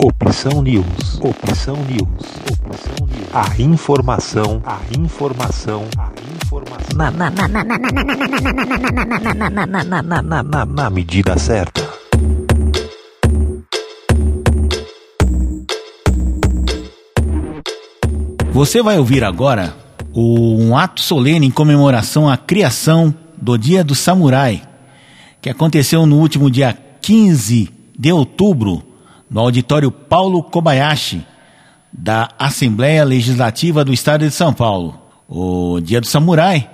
Opção News. Opção News. Opção News. A informação. A informação. A informação. Na, medida certa. Você vai ouvir agora um ato solene em comemoração à criação do Dia do Samurai, que aconteceu no último dia 15 de outubro, no auditório Paulo Kobayashi, da Assembleia Legislativa do Estado de São Paulo. O Dia do Samurai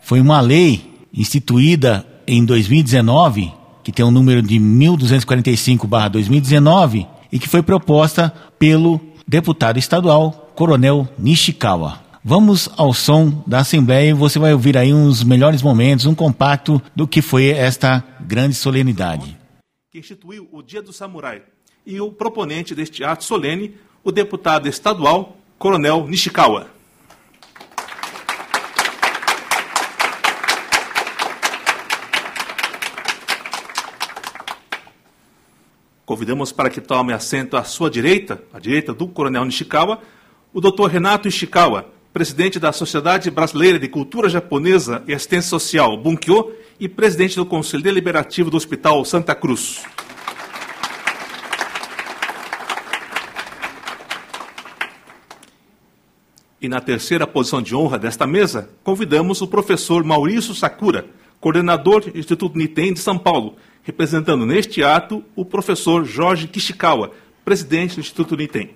foi uma lei instituída em 2019, que tem o um número de 1245/2019 e que foi proposta pelo deputado estadual Coronel Nishikawa. Vamos ao som da Assembleia e você vai ouvir aí uns melhores momentos, um compacto do que foi esta grande solenidade. Que instituiu o Dia do Samurai. E o proponente deste ato solene, o deputado estadual Coronel Nishikawa. Convidamos para que tome assento à sua direita, à direita do Coronel Nishikawa, o Dr. Renato Ishikawa, presidente da Sociedade Brasileira de Cultura Japonesa e Assistência Social, Bunkyo, e presidente do Conselho Deliberativo do Hospital Santa Cruz. E na terceira posição de honra desta mesa, convidamos o professor Maurício Sakura, coordenador do Instituto Niten de São Paulo, representando neste ato o professor Jorge Kishikawa, presidente do Instituto Niten.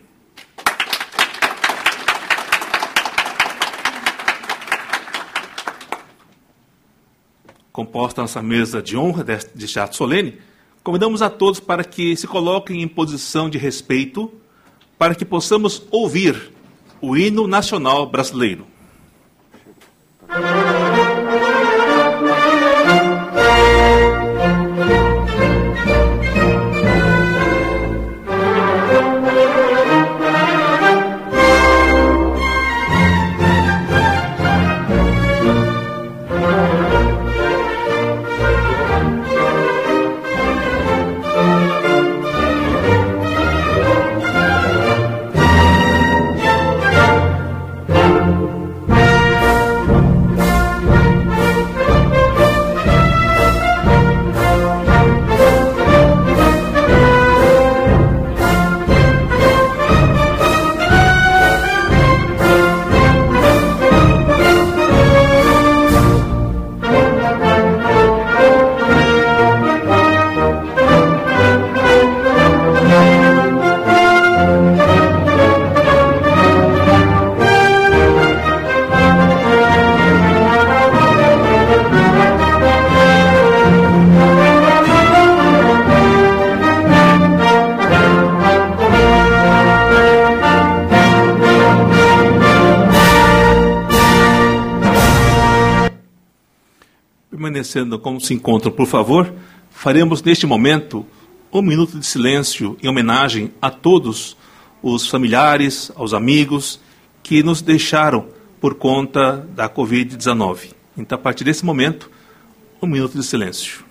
composta nossa mesa de honra deste ato solene, convidamos a todos para que se coloquem em posição de respeito para que possamos ouvir o hino nacional brasileiro. Permanecendo como se encontram, por favor, faremos neste momento um minuto de silêncio em homenagem a todos os familiares, aos amigos que nos deixaram por conta da Covid-19. Então, a partir desse momento, um minuto de silêncio.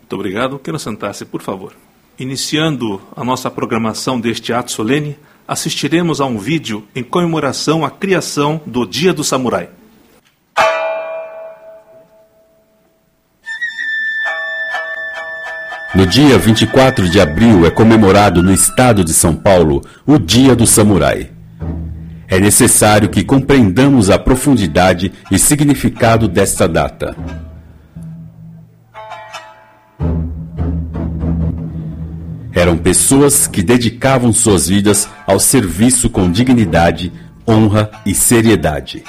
Muito obrigado. Quero sentar-se, por favor. Iniciando a nossa programação deste ato solene, assistiremos a um vídeo em comemoração à criação do Dia do Samurai. No dia 24 de abril é comemorado no estado de São Paulo o Dia do Samurai. É necessário que compreendamos a profundidade e significado desta data. Eram pessoas que dedicavam suas vidas ao serviço com dignidade, honra e seriedade.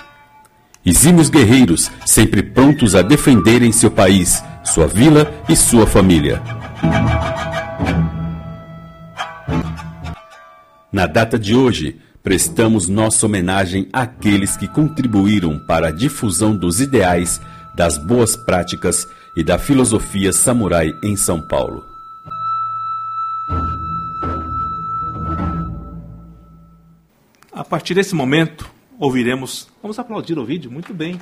Exímios guerreiros, sempre prontos a defenderem seu país, sua vila e sua família. Na data de hoje, prestamos nossa homenagem àqueles que contribuíram para a difusão dos ideais, das boas práticas e da filosofia samurai em São Paulo. A partir desse momento, ouviremos. Vamos aplaudir o vídeo? Muito bem.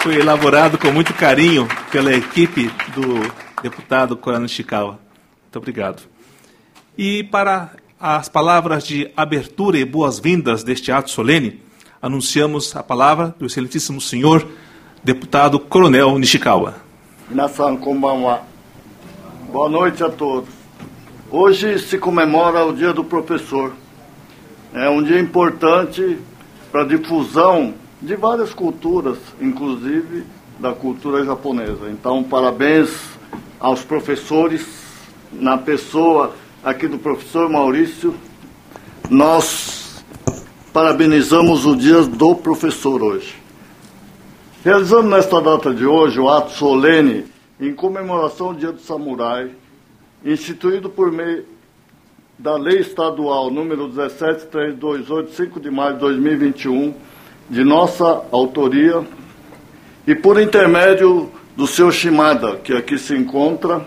Foi elaborado com muito carinho pela equipe do deputado Coronel Chikawa. Muito obrigado. E para as palavras de abertura e boas-vindas deste ato solene, anunciamos a palavra do excelentíssimo senhor deputado Coronel Nishikawa. Minasan konbanwa. Boa noite a todos. Hoje se comemora o Dia do Professor. É um dia importante para a difusão de várias culturas, inclusive da cultura japonesa. Então, parabéns aos professores, na pessoa aqui do professor Maurício. Nós parabenizamos o dia do professor hoje. Realizando nesta data de hoje o ato solene em comemoração do Dia do Samurai, instituído por meio da Lei Estadual número 17328, 5 de maio de 2021, de nossa autoria, e por intermédio do seu Shimada, que aqui se encontra,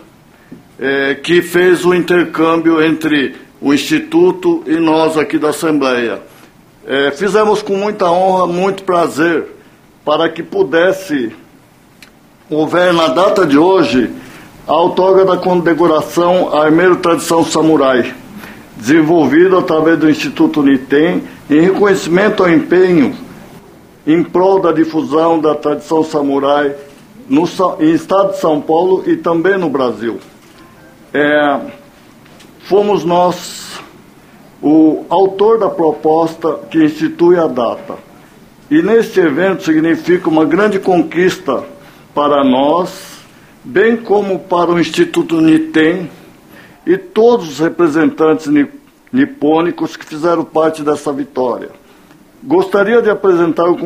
é, que fez o intercâmbio entre o Instituto e nós aqui da Assembleia. É, fizemos com muita honra, muito prazer, para que pudesse houver na data de hoje a outorga da condecoração Armeiro Tradição Samurai, desenvolvida através do Instituto Nitem, em reconhecimento ao empenho em prol da difusão da tradição samurai no em estado de São Paulo e também no Brasil. É, fomos nós o autor da proposta que institui a data. E neste evento significa uma grande conquista para nós, bem como para o Instituto Nitem e todos os representantes nipônicos que fizeram parte dessa vitória. Gostaria de apresentar o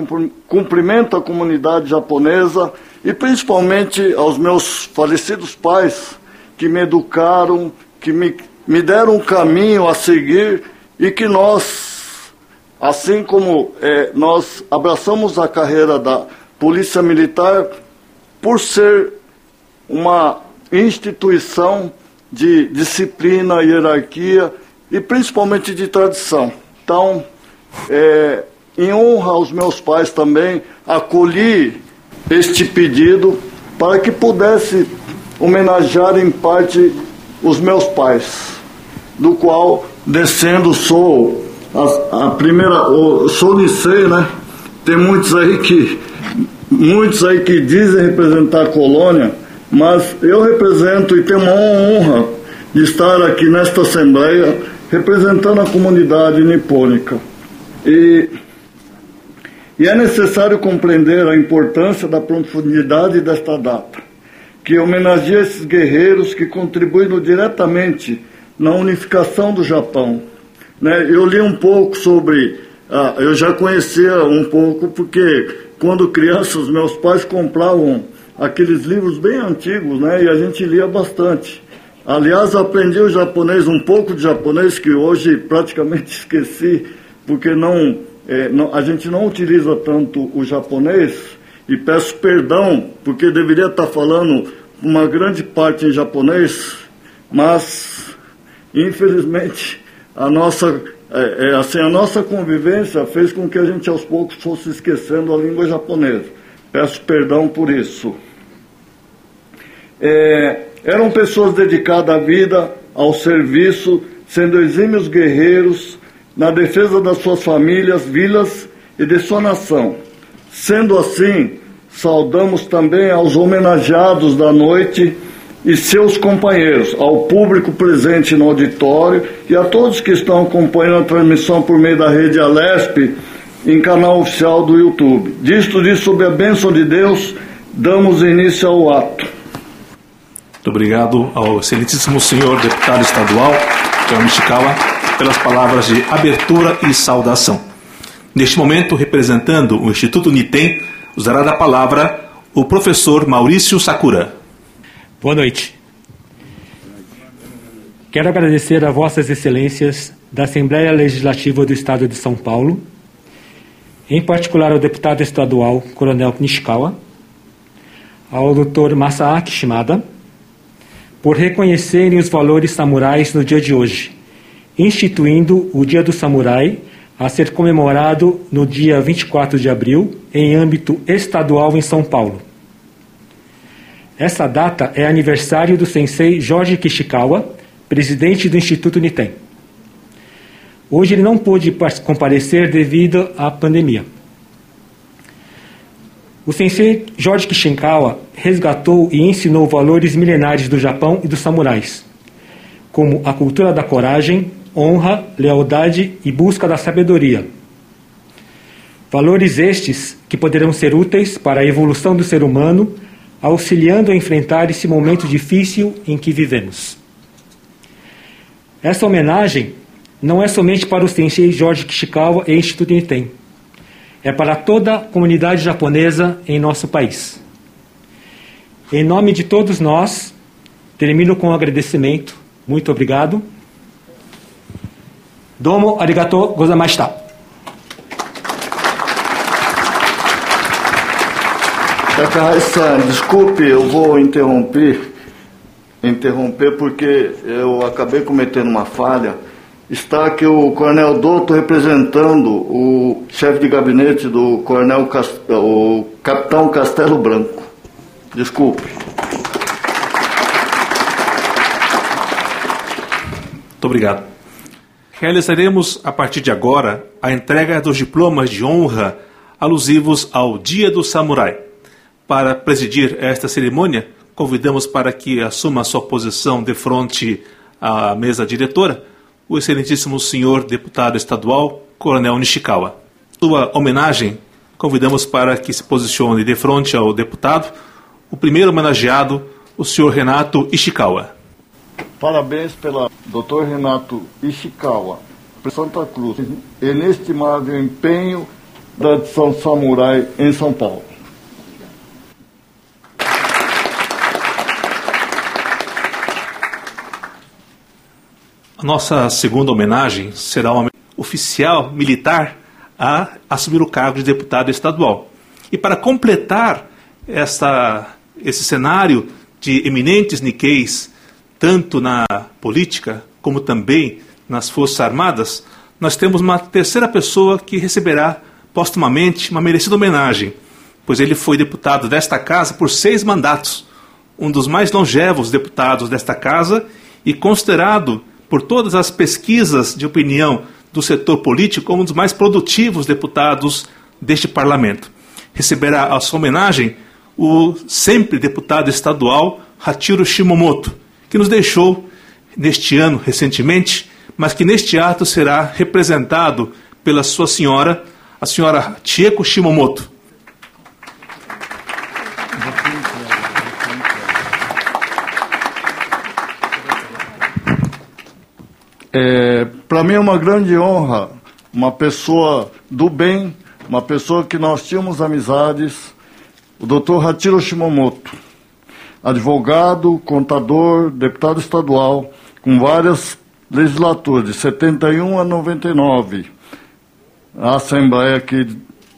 cumprimento à comunidade japonesa e principalmente aos meus falecidos pais que me educaram, que me, me deram um caminho a seguir e que nós, assim como é, nós abraçamos a carreira da Polícia Militar por ser uma instituição de disciplina, hierarquia e principalmente de tradição. Então, é, em honra aos meus pais também, acolhi este pedido para que pudesse homenagear em parte os meus pais, do qual descendo sou a, a primeira, sou Nicei, né? Tem muitos aí que muitos aí que dizem representar a colônia, mas eu represento e tenho uma honra de estar aqui nesta assembleia representando a comunidade nipônica. E, e é necessário compreender a importância da profundidade desta data, que homenageia esses guerreiros que contribuíram diretamente na unificação do Japão. Né? Eu li um pouco sobre. Ah, eu já conhecia um pouco, porque quando criança, os meus pais compravam aqueles livros bem antigos, né? E a gente lia bastante. Aliás, aprendi o japonês, um pouco de japonês, que hoje praticamente esqueci porque não, é, não, a gente não utiliza tanto o japonês, e peço perdão, porque deveria estar falando uma grande parte em japonês, mas infelizmente a nossa, é, é, assim, a nossa convivência fez com que a gente aos poucos fosse esquecendo a língua japonesa. Peço perdão por isso. É, eram pessoas dedicadas à vida, ao serviço, sendo exímios guerreiros, na defesa das suas famílias, vilas e de sua nação. Sendo assim, saudamos também aos homenageados da noite e seus companheiros, ao público presente no auditório e a todos que estão acompanhando a transmissão por meio da rede Alesp em canal oficial do YouTube. Disto disso, sob a bênção de Deus, damos início ao ato. Muito obrigado ao excelentíssimo senhor deputado estadual, John Chikawa pelas palavras de abertura e saudação. Neste momento, representando o Instituto Nitem, usará da palavra o professor Maurício Sakura. Boa noite. Quero agradecer a Vossas Excelências da Assembleia Legislativa do Estado de São Paulo, em particular ao deputado estadual Coronel Nishikawa, ao Dr. Masaaki Shimada, por reconhecerem os valores samurais no dia de hoje instituindo o Dia do Samurai a ser comemorado no dia 24 de abril, em âmbito estadual em São Paulo. Essa data é aniversário do sensei Jorge Kishikawa, presidente do Instituto Niten. Hoje ele não pôde comparecer devido à pandemia. O sensei Jorge Kishikawa resgatou e ensinou valores milenares do Japão e dos samurais, como a cultura da coragem, honra, lealdade e busca da sabedoria. Valores estes que poderão ser úteis para a evolução do ser humano, auxiliando a enfrentar esse momento difícil em que vivemos. Essa homenagem não é somente para o sensei Jorge Kishikawa e Instituto Niten. É para toda a comunidade japonesa em nosso país. Em nome de todos nós, termino com um agradecimento. Muito obrigado. Domo arigato gozaimashita. Takahai-san, desculpe, eu vou interromper, interromper porque eu acabei cometendo uma falha. Está aqui o Coronel Douto representando o chefe de gabinete do Coronel Cast... o Capitão Castelo Branco. Desculpe. Muito obrigado realizaremos a partir de agora a entrega dos diplomas de honra alusivos ao Dia do Samurai. Para presidir esta cerimônia, convidamos para que assuma sua posição de frente à mesa diretora o excelentíssimo senhor deputado estadual Coronel Nishikawa. Sua homenagem, convidamos para que se posicione de frente ao deputado o primeiro homenageado, o senhor Renato Ishikawa. Parabéns pela Dr. Renato Ishikawa, Santa Cruz, inestimável empenho da edição Samurai em São Paulo. A nossa segunda homenagem será uma oficial militar a assumir o cargo de deputado estadual. E para completar esta, esse cenário de eminentes niqueis tanto na política como também nas Forças Armadas, nós temos uma terceira pessoa que receberá postumamente uma merecida homenagem, pois ele foi deputado desta casa por seis mandatos, um dos mais longevos deputados desta casa e considerado por todas as pesquisas de opinião do setor político como um dos mais produtivos deputados deste parlamento. Receberá a sua homenagem o sempre deputado estadual Hachiro Shimomoto, que nos deixou neste ano recentemente, mas que neste ato será representado pela sua senhora, a senhora Chieko Shimomoto. É, Para mim é uma grande honra, uma pessoa do bem, uma pessoa que nós tínhamos amizades, o Dr. Hachiro Shimomoto advogado, contador, deputado estadual, com várias legislaturas, de 71 a 99, a Assembleia aqui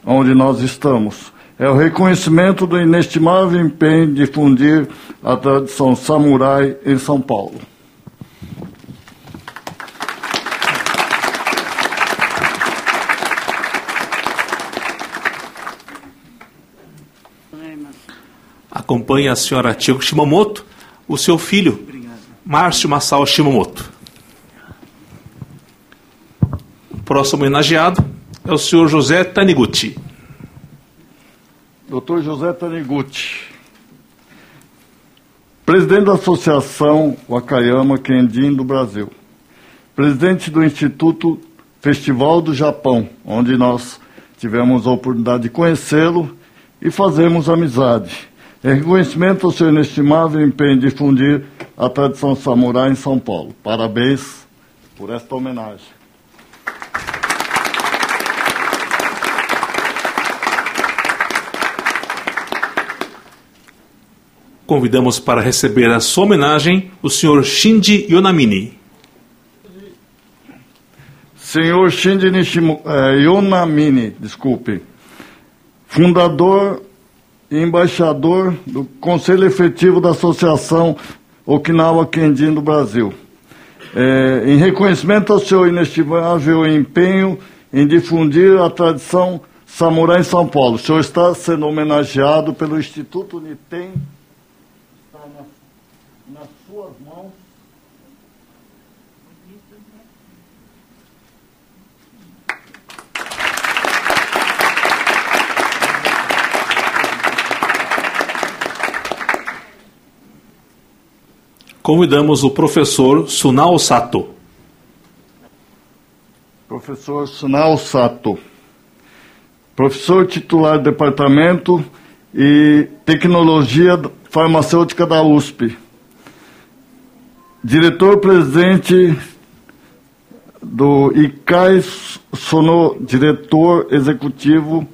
onde nós estamos. É o reconhecimento do inestimável empenho de difundir a tradição samurai em São Paulo. Acompanha a senhora Chico Shimamoto, o seu filho, Márcio Masao Shimamoto. O próximo homenageado é o senhor José Taniguchi. Doutor José Taniguchi, presidente da Associação Wakayama Kendin do Brasil, presidente do Instituto Festival do Japão, onde nós tivemos a oportunidade de conhecê-lo e fazermos amizade. Em reconhecimento ao seu inestimável empenho em difundir a tradição samurai em São Paulo. Parabéns por esta homenagem. Convidamos para receber a sua homenagem o senhor Shinji Yonamini. Senhor Shinji Nishimu, eh, Yonamini, desculpe, fundador embaixador do Conselho Efetivo da Associação Okinawa Kendin do Brasil. É, em reconhecimento ao seu inestimável empenho em difundir a tradição samurai em São Paulo. O senhor está sendo homenageado pelo Instituto Nitem. Convidamos o professor Sunao Sato. Professor Sunao Sato. Professor titular do Departamento e Tecnologia Farmacêutica da USP. Diretor-presidente do ICAI Sono, diretor executivo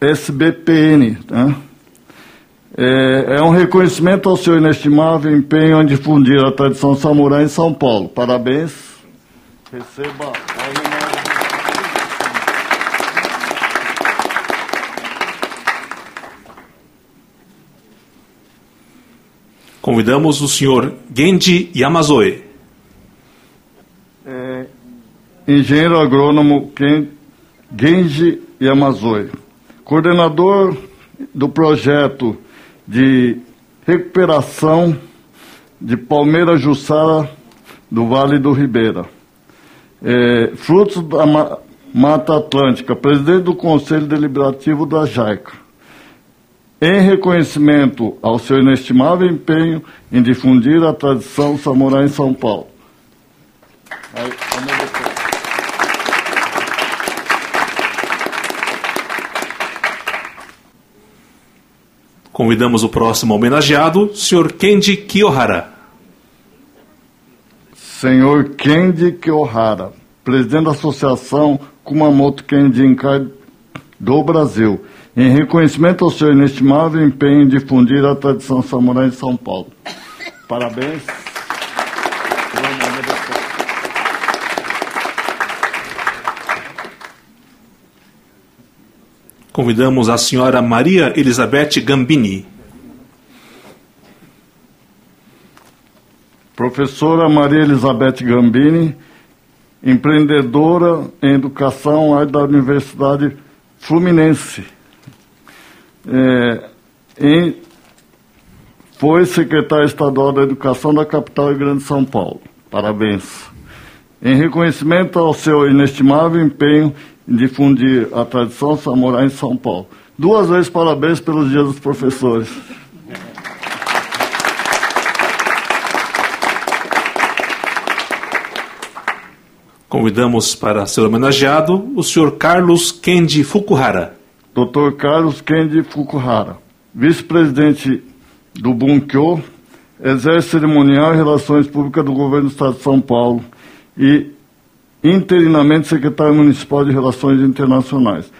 SBPN. Né? É, é, um reconhecimento ao seu inestimável empenho em difundir a tradição samurai em São Paulo. Parabéns. Receba a. Convidamos o senhor Genji Yamazoe. É, engenheiro agrônomo Genji Yamazoe. Coordenador do projeto de recuperação de Palmeira Jussara do Vale do Ribeira. É, frutos da Mata Atlântica, presidente do Conselho Deliberativo da JAICA. Em reconhecimento ao seu inestimável empenho em difundir a tradição samurai em São Paulo. Aí, Convidamos o próximo homenageado, Sr. Kendi Kiyohara. Senhor Kendi Kiyohara, presidente da Associação Kumamoto Kendinkai do Brasil, em reconhecimento ao seu inestimável empenho em difundir a tradição samurai em São Paulo. Parabéns. Convidamos a senhora Maria Elizabeth Gambini. Professora Maria Elizabeth Gambini, empreendedora em educação da Universidade Fluminense. É, em, foi secretária estadual da Educação da capital e Grande São Paulo. Parabéns. Em reconhecimento ao seu inestimável empenho difundir a tradição samurai em São Paulo. Duas vezes parabéns pelos dias dos professores. Convidamos para ser homenageado o senhor Carlos Kendi Fukuhara. Dr. Carlos Kendi Fukuhara, vice-presidente do Bunkyo, exerce cerimonial e relações públicas do governo do Estado de São Paulo e interinamente secretário municipal de Relações Internacionais,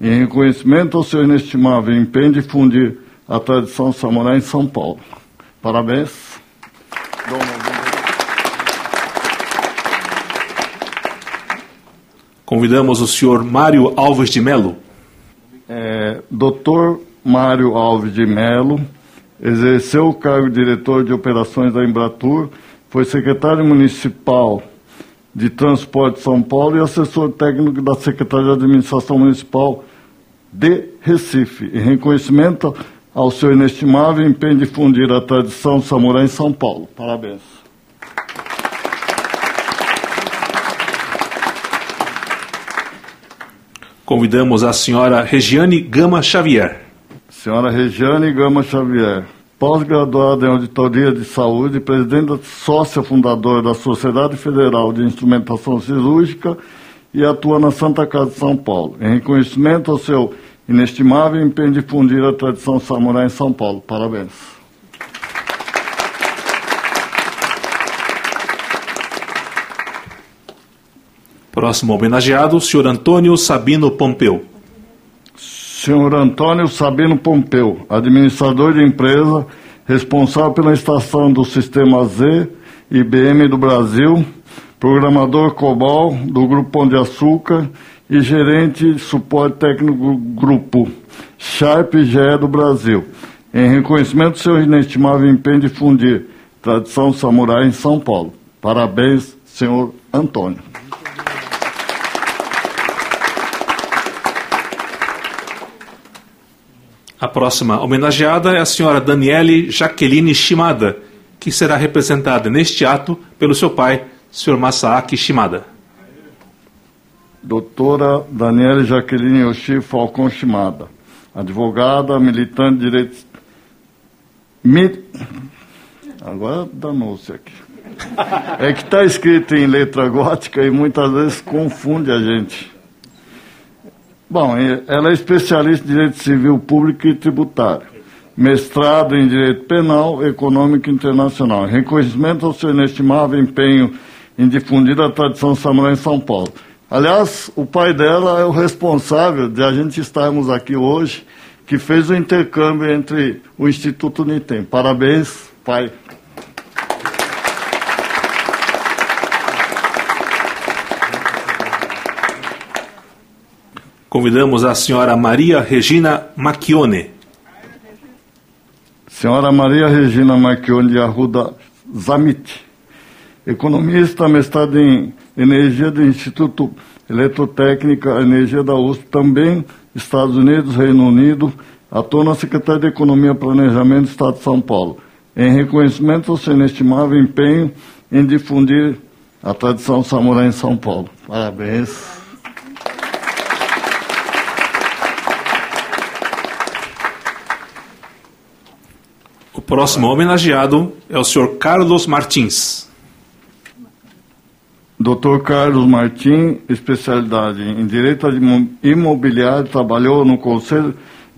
em reconhecimento ao seu inestimável empenho em difundir a tradição samurai em São Paulo. Parabéns. Convidamos o senhor Mário Alves de Melo. É, Doutor Mário Alves de Melo exerceu o cargo de diretor de operações da Embratur, foi secretário municipal de Transporte de São Paulo e assessor técnico da Secretaria de Administração Municipal de Recife, em reconhecimento ao seu inestimável empenho de difundir a tradição samurai em São Paulo. Parabéns. Convidamos a senhora Regiane Gama Xavier. Senhora Regiane Gama Xavier pós-graduada em Auditoria de Saúde, presidente sócia fundadora da Sociedade Federal de Instrumentação Cirúrgica e atua na Santa Casa de São Paulo. Em reconhecimento ao seu inestimável empenho de difundir a tradição samurai em São Paulo. Parabéns. Próximo homenageado, senhor Antônio Sabino Pompeu senhor Antônio Sabino Pompeu, administrador de empresa, responsável pela instalação do Sistema Z IBM do Brasil, programador COBOL do Grupo Pão de Açúcar e gerente de suporte técnico Grupo Sharp GE do Brasil. Em reconhecimento do seu inestimável empenho de difundir tradição samurai em São Paulo. Parabéns, senhor Antônio. A próxima homenageada é a senhora Daniele Jaqueline Shimada, que será representada neste ato pelo seu pai, Sr. Masaaki Shimada. Doutora Daniele Jaqueline Yoshi Falcão Shimada, advogada, militante de direitos. Mi... Agora danou-se aqui. É que está escrito em letra gótica e muitas vezes confunde a gente. Bom, ela é especialista em direito civil público e tributário, mestrado em direito penal, econômico e internacional, reconhecimento ao seu inestimável empenho em difundir a tradição samurai em São Paulo. Aliás, o pai dela é o responsável de a gente estarmos aqui hoje, que fez o intercâmbio entre o Instituto Nitem. Parabéns, pai. Convidamos a senhora Maria Regina Macchione. Senhora Maria Regina Macchione de Arruda Zamit, economista, mestrado em energia do Instituto Eletrotécnica Energia da USP, também Estados Unidos, Reino Unido, atua na Secretaria de Economia Planejamento do Estado de São Paulo, em reconhecimento ao seu inestimável empenho em difundir a tradição samurai em São Paulo. Parabéns. Próximo homenageado é o senhor Carlos Martins. Dr. Carlos Martins, especialidade em Direito Imobiliário, trabalhou no Conselho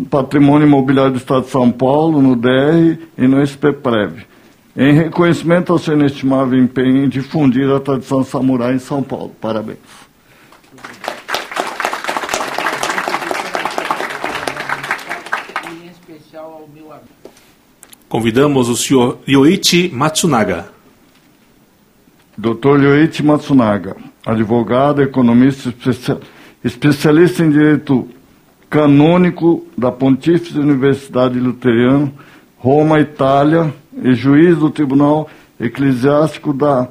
Patrimônio Imobiliário do Estado de São Paulo, no DR e no SPPREV. Em reconhecimento ao seu inestimável empenho em difundir a tradição samurai em São Paulo. Parabéns. Convidamos o senhor Yoichi Matsunaga. Dr. Yoichi Matsunaga, advogado, economista, especialista em direito canônico da Pontífice Universidade Luterana, Roma, Itália, e juiz do Tribunal Eclesiástico da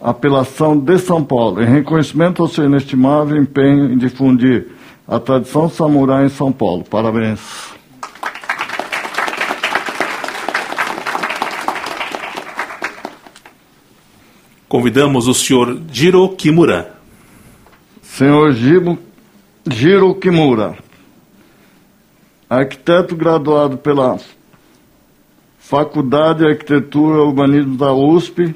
Apelação de São Paulo, em reconhecimento ao seu inestimável empenho em difundir a tradição samurai em São Paulo. Parabéns. Convidamos o senhor Jiro Kimura. Senhor Jiro, Jiro Kimura, arquiteto graduado pela Faculdade de Arquitetura e Urbanismo da USP,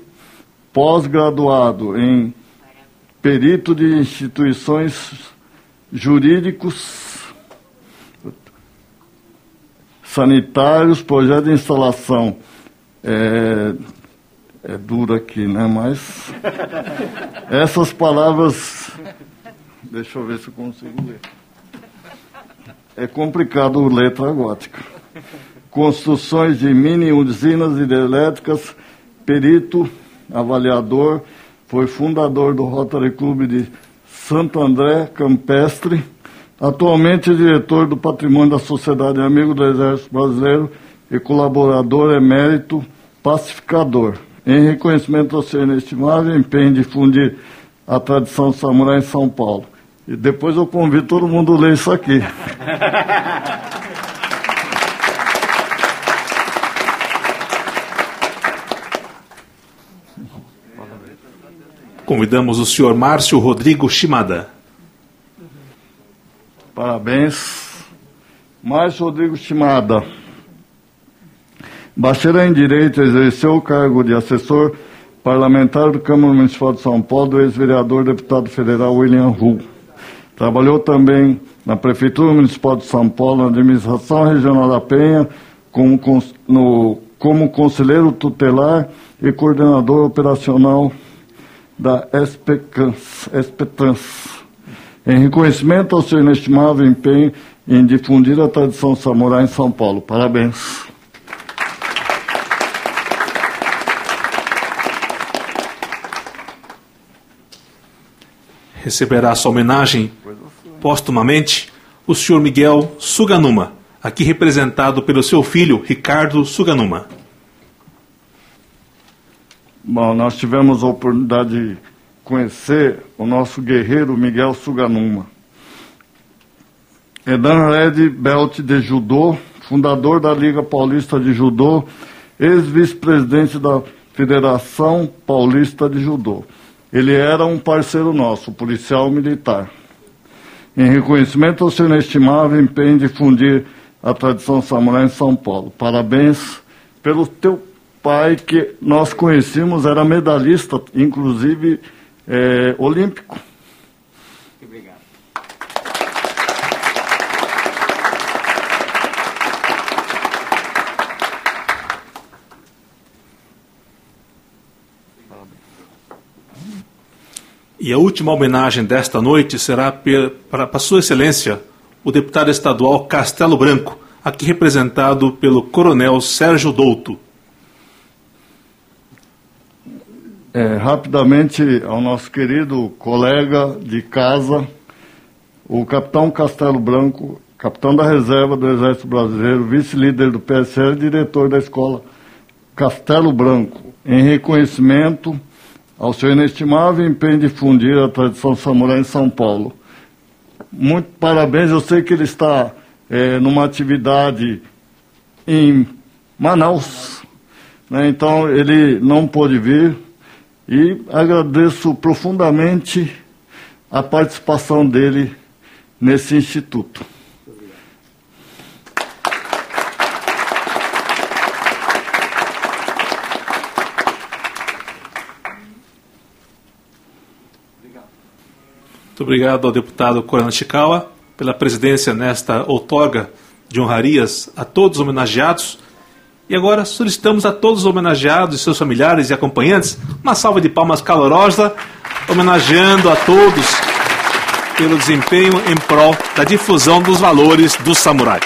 pós-graduado em perito de instituições jurídicos, sanitários, projeto de instalação é, é duro aqui, né? Mas essas palavras, deixa eu ver se eu consigo ler. É complicado letra gótica. Construções de mini usinas hidrelétricas, perito, avaliador, foi fundador do Rotary Club de Santo André Campestre, atualmente é diretor do Patrimônio da Sociedade Amigo do Exército Brasileiro e colaborador emérito pacificador em reconhecimento ao seu inestimável empenho em difundir a tradição samurai em São Paulo. E depois eu convido todo mundo a ler isso aqui. Convidamos o senhor Márcio Rodrigo Shimada. Parabéns. Márcio Rodrigo Shimada. Bacharel em Direito exerceu o cargo de assessor parlamentar do Câmara Municipal de São Paulo do ex-vereador deputado federal William Hu. Trabalhou também na Prefeitura Municipal de São Paulo, na Administração Regional da Penha, como, no, como conselheiro tutelar e coordenador operacional da SPTrans. Em reconhecimento ao seu inestimável empenho em difundir a tradição samurai em São Paulo. Parabéns. Receberá sua homenagem póstumamente o senhor Miguel Suganuma, aqui representado pelo seu filho Ricardo Suganuma. Bom, nós tivemos a oportunidade de conhecer o nosso guerreiro Miguel Suganuma. É dan Red Belt de Judô, fundador da Liga Paulista de Judô, ex-vice-presidente da Federação Paulista de Judô. Ele era um parceiro nosso, policial militar. Em reconhecimento ao seu inestimável empenho em difundir a tradição samurai em São Paulo. Parabéns pelo teu pai, que nós conhecemos, era medalhista, inclusive é, olímpico. E a última homenagem desta noite será para Sua Excelência, o deputado estadual Castelo Branco, aqui representado pelo Coronel Sérgio Douto. É, rapidamente ao nosso querido colega de casa, o capitão Castelo Branco, capitão da reserva do Exército Brasileiro, vice-líder do PSL, diretor da escola Castelo Branco, em reconhecimento ao seu inestimável empenho de difundir a tradição samurai em São Paulo. Muito parabéns, eu sei que ele está é, numa atividade em Manaus, né, então ele não pôde vir e agradeço profundamente a participação dele nesse instituto. Muito obrigado ao deputado Coronel Chikawa pela presidência nesta outorga de honrarias a todos os homenageados. E agora solicitamos a todos os homenageados e seus familiares e acompanhantes uma salva de palmas calorosa, homenageando a todos pelo desempenho em prol da difusão dos valores do samurai.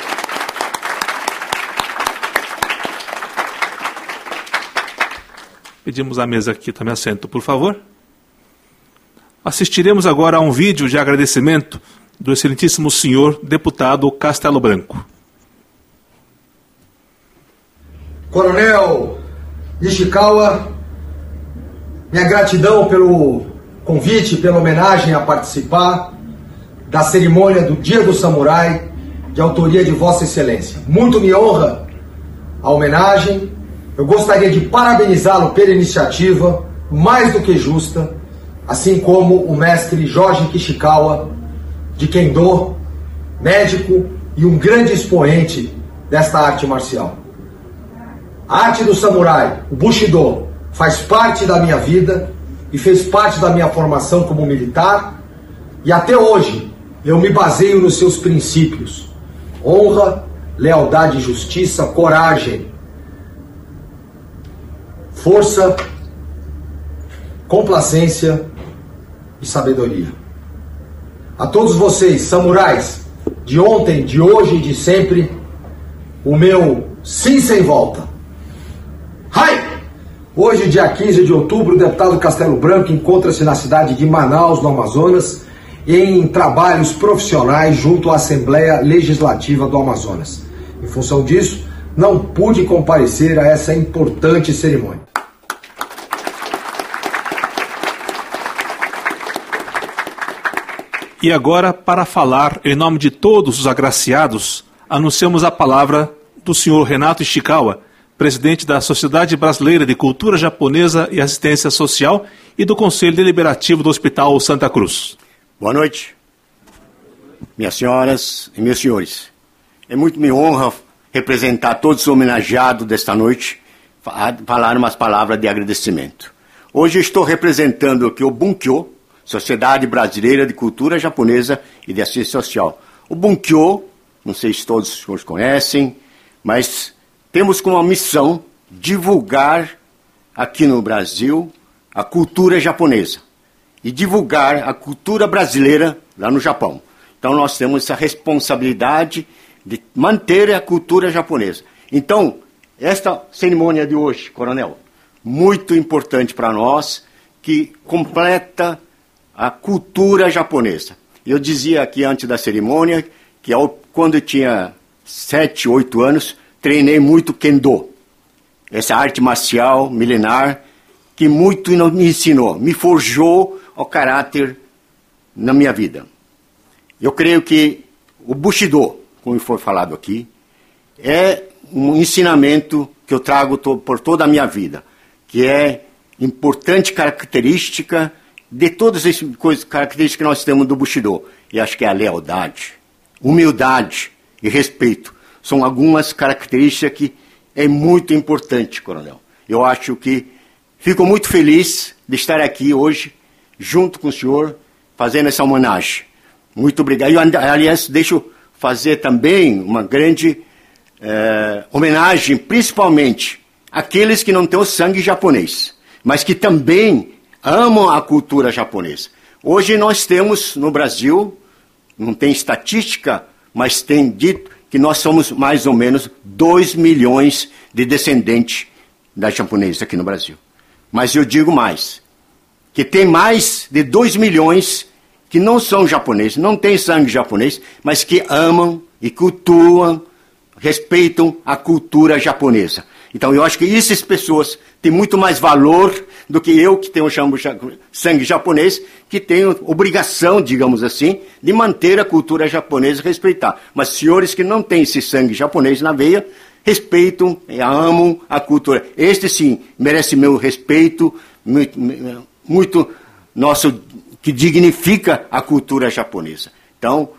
Pedimos à mesa aqui também assento, por favor. Assistiremos agora a um vídeo de agradecimento do excelentíssimo senhor deputado Castelo Branco. Coronel Ishikawa, minha gratidão pelo convite, pela homenagem a participar da cerimônia do Dia do Samurai, de autoria de Vossa Excelência. Muito me honra a homenagem. Eu gostaria de parabenizá-lo pela iniciativa, mais do que justa assim como o mestre Jorge Kishikawa, de Kendo, médico e um grande expoente desta arte marcial. A arte do samurai, o Bushido, faz parte da minha vida e fez parte da minha formação como militar, e até hoje eu me baseio nos seus princípios: honra, lealdade, justiça, coragem, força, complacência e sabedoria. A todos vocês, samurais, de ontem, de hoje e de sempre, o meu sim sem volta. Hai! Hoje, dia 15 de outubro, o deputado Castelo Branco encontra-se na cidade de Manaus, no Amazonas, em trabalhos profissionais junto à Assembleia Legislativa do Amazonas. Em função disso, não pude comparecer a essa importante cerimônia. E agora, para falar em nome de todos os agraciados, anunciamos a palavra do senhor Renato Ishikawa, presidente da Sociedade Brasileira de Cultura Japonesa e Assistência Social e do Conselho Deliberativo do Hospital Santa Cruz. Boa noite, minhas senhoras e meus senhores. É muito minha honra representar todos os homenageados desta noite, falar umas palavras de agradecimento. Hoje estou representando aqui o Bunkyo, Sociedade Brasileira de Cultura Japonesa e de Assistência Social. O Bunkyo, não sei se todos os conhecem, mas temos como missão divulgar aqui no Brasil a cultura japonesa e divulgar a cultura brasileira lá no Japão. Então nós temos essa responsabilidade de manter a cultura japonesa. Então, esta cerimônia de hoje, coronel, muito importante para nós, que completa a cultura japonesa. Eu dizia aqui antes da cerimônia que ao, quando eu tinha sete, oito anos, treinei muito Kendo, essa arte marcial milenar que muito me ensinou, me forjou o caráter na minha vida. Eu creio que o Bushido, como foi falado aqui, é um ensinamento que eu trago por toda a minha vida, que é importante característica de todas as coisas, características que nós temos do Bushido. E acho que é a lealdade, humildade e respeito. São algumas características que é muito importante, coronel. Eu acho que fico muito feliz de estar aqui hoje, junto com o senhor, fazendo essa homenagem. Muito obrigado. E, aliás, deixo fazer também uma grande é, homenagem, principalmente àqueles que não têm o sangue japonês, mas que também amam a cultura japonesa. Hoje nós temos no Brasil, não tem estatística, mas tem dito que nós somos mais ou menos 2 milhões de descendentes da japonesa aqui no Brasil. Mas eu digo mais, que tem mais de 2 milhões que não são japoneses, não têm sangue japonês, mas que amam e cultuam, respeitam a cultura japonesa. Então eu acho que essas pessoas têm muito mais valor do que eu, que tenho sangue japonês, que tenho obrigação, digamos assim, de manter a cultura japonesa e respeitar. Mas senhores que não têm esse sangue japonês na veia, respeitam e amam a cultura. Este sim merece meu respeito, muito, muito nosso que dignifica a cultura japonesa. Então,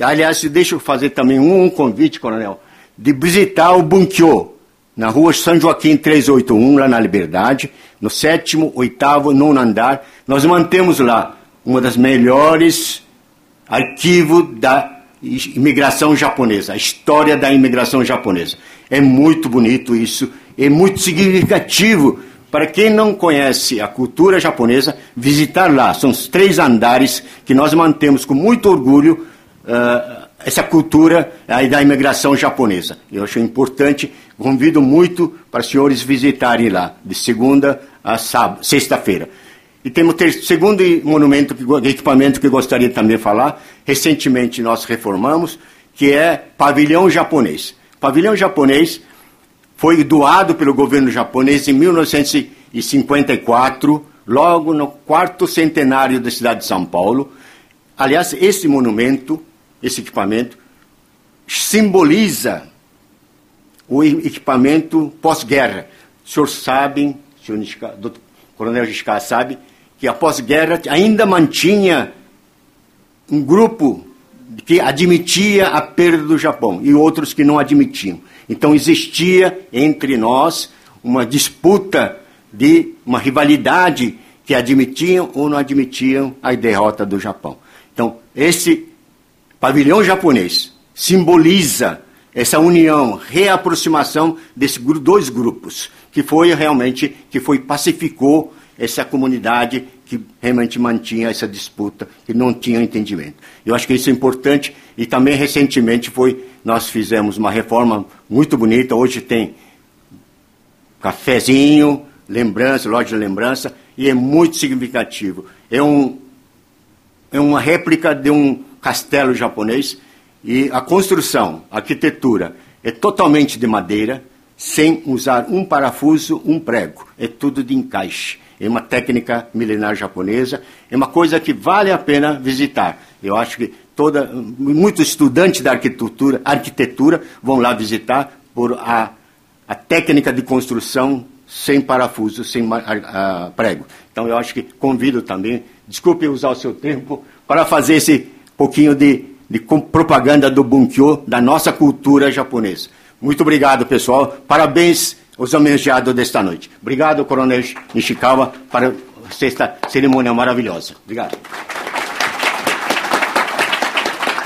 aliás, deixa eu fazer também um convite, coronel, de visitar o Bunkyo, na rua São Joaquim 381, lá na Liberdade, no sétimo, oitavo, nono andar. Nós mantemos lá uma das melhores arquivos da imigração japonesa, a história da imigração japonesa. É muito bonito isso, é muito significativo para quem não conhece a cultura japonesa, visitar lá. São os três andares que nós mantemos com muito orgulho uh, essa cultura uh, da imigração japonesa. Eu acho importante, convido muito para os senhores visitarem lá, de segunda a sexta-feira. E temos o segundo monumento, equipamento que gostaria também de falar. Recentemente nós reformamos, que é pavilhão japonês. Pavilhão japonês foi doado pelo governo japonês em 1954, logo no quarto centenário da cidade de São Paulo. Aliás, esse monumento, esse equipamento, simboliza o equipamento pós-guerra. O senhor sabe, o senhor o coronel Nishika sabe, que após guerra ainda mantinha um grupo que admitia a perda do Japão e outros que não admitiam. Então existia entre nós uma disputa de uma rivalidade que admitiam ou não admitiam a derrota do Japão. Então, esse pavilhão japonês simboliza essa união, reaproximação desses dois grupos, que foi realmente, que foi pacificou essa comunidade que realmente mantinha essa disputa, que não tinha entendimento. Eu acho que isso é importante e também recentemente foi nós fizemos uma reforma muito bonita. Hoje tem cafezinho, lembrança, loja de lembrança e é muito significativo. É um é uma réplica de um castelo japonês e a construção, a arquitetura é totalmente de madeira, sem usar um parafuso, um prego. É tudo de encaixe é uma técnica milenar japonesa, é uma coisa que vale a pena visitar. Eu acho que toda, muitos estudantes da arquitetura, arquitetura vão lá visitar por a, a técnica de construção sem parafuso, sem a, a, prego. Então eu acho que convido também, desculpe usar o seu tempo, para fazer esse pouquinho de, de propaganda do Bunkyo, da nossa cultura japonesa. Muito obrigado, pessoal. Parabéns os homenageados desta noite. Obrigado, Coronel Nishikawa, para esta cerimônia maravilhosa. Obrigado.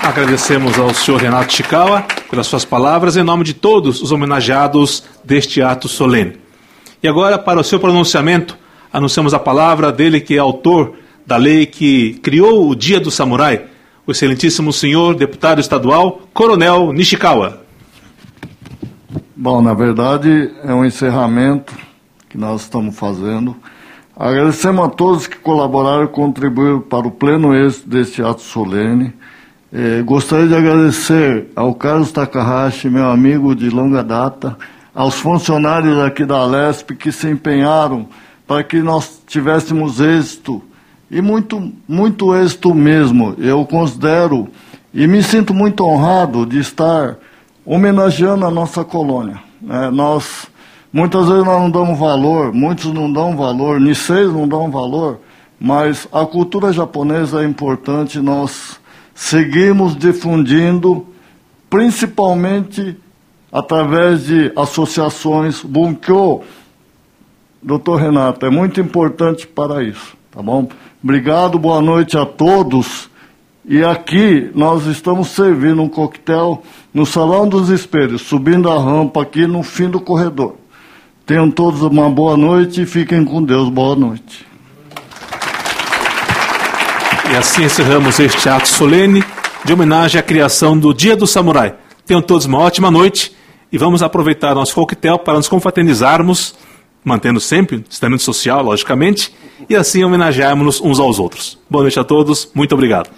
Agradecemos ao senhor Renato Chikawa pelas suas palavras em nome de todos os homenageados deste ato solene. E agora, para o seu pronunciamento, anunciamos a palavra dele que é autor da lei que criou o Dia do Samurai, o excelentíssimo senhor deputado estadual Coronel Nishikawa. Bom, na verdade é um encerramento que nós estamos fazendo. Agradecemos a todos que colaboraram e contribuíram para o pleno êxito deste ato solene. Eh, gostaria de agradecer ao Carlos Takahashi, meu amigo de longa data, aos funcionários aqui da Lesp que se empenharam para que nós tivéssemos êxito, e muito, muito êxito mesmo. Eu considero e me sinto muito honrado de estar homenageando a nossa colônia. Né? Nós, muitas vezes nós não damos valor, muitos não dão valor, Niseis não dão valor, mas a cultura japonesa é importante, nós seguimos difundindo, principalmente através de associações Bunkyo. Doutor Renato, é muito importante para isso, tá bom? Obrigado, boa noite a todos. E aqui nós estamos servindo um coquetel no Salão dos Espelhos, subindo a rampa aqui no fim do corredor. Tenham todos uma boa noite e fiquem com Deus. Boa noite. E assim encerramos este ato solene de homenagem à criação do Dia do Samurai. Tenham todos uma ótima noite e vamos aproveitar nosso coquetel para nos confraternizarmos, mantendo sempre o distanciamento social, logicamente, e assim homenagearmos uns aos outros. Boa noite a todos, muito obrigado.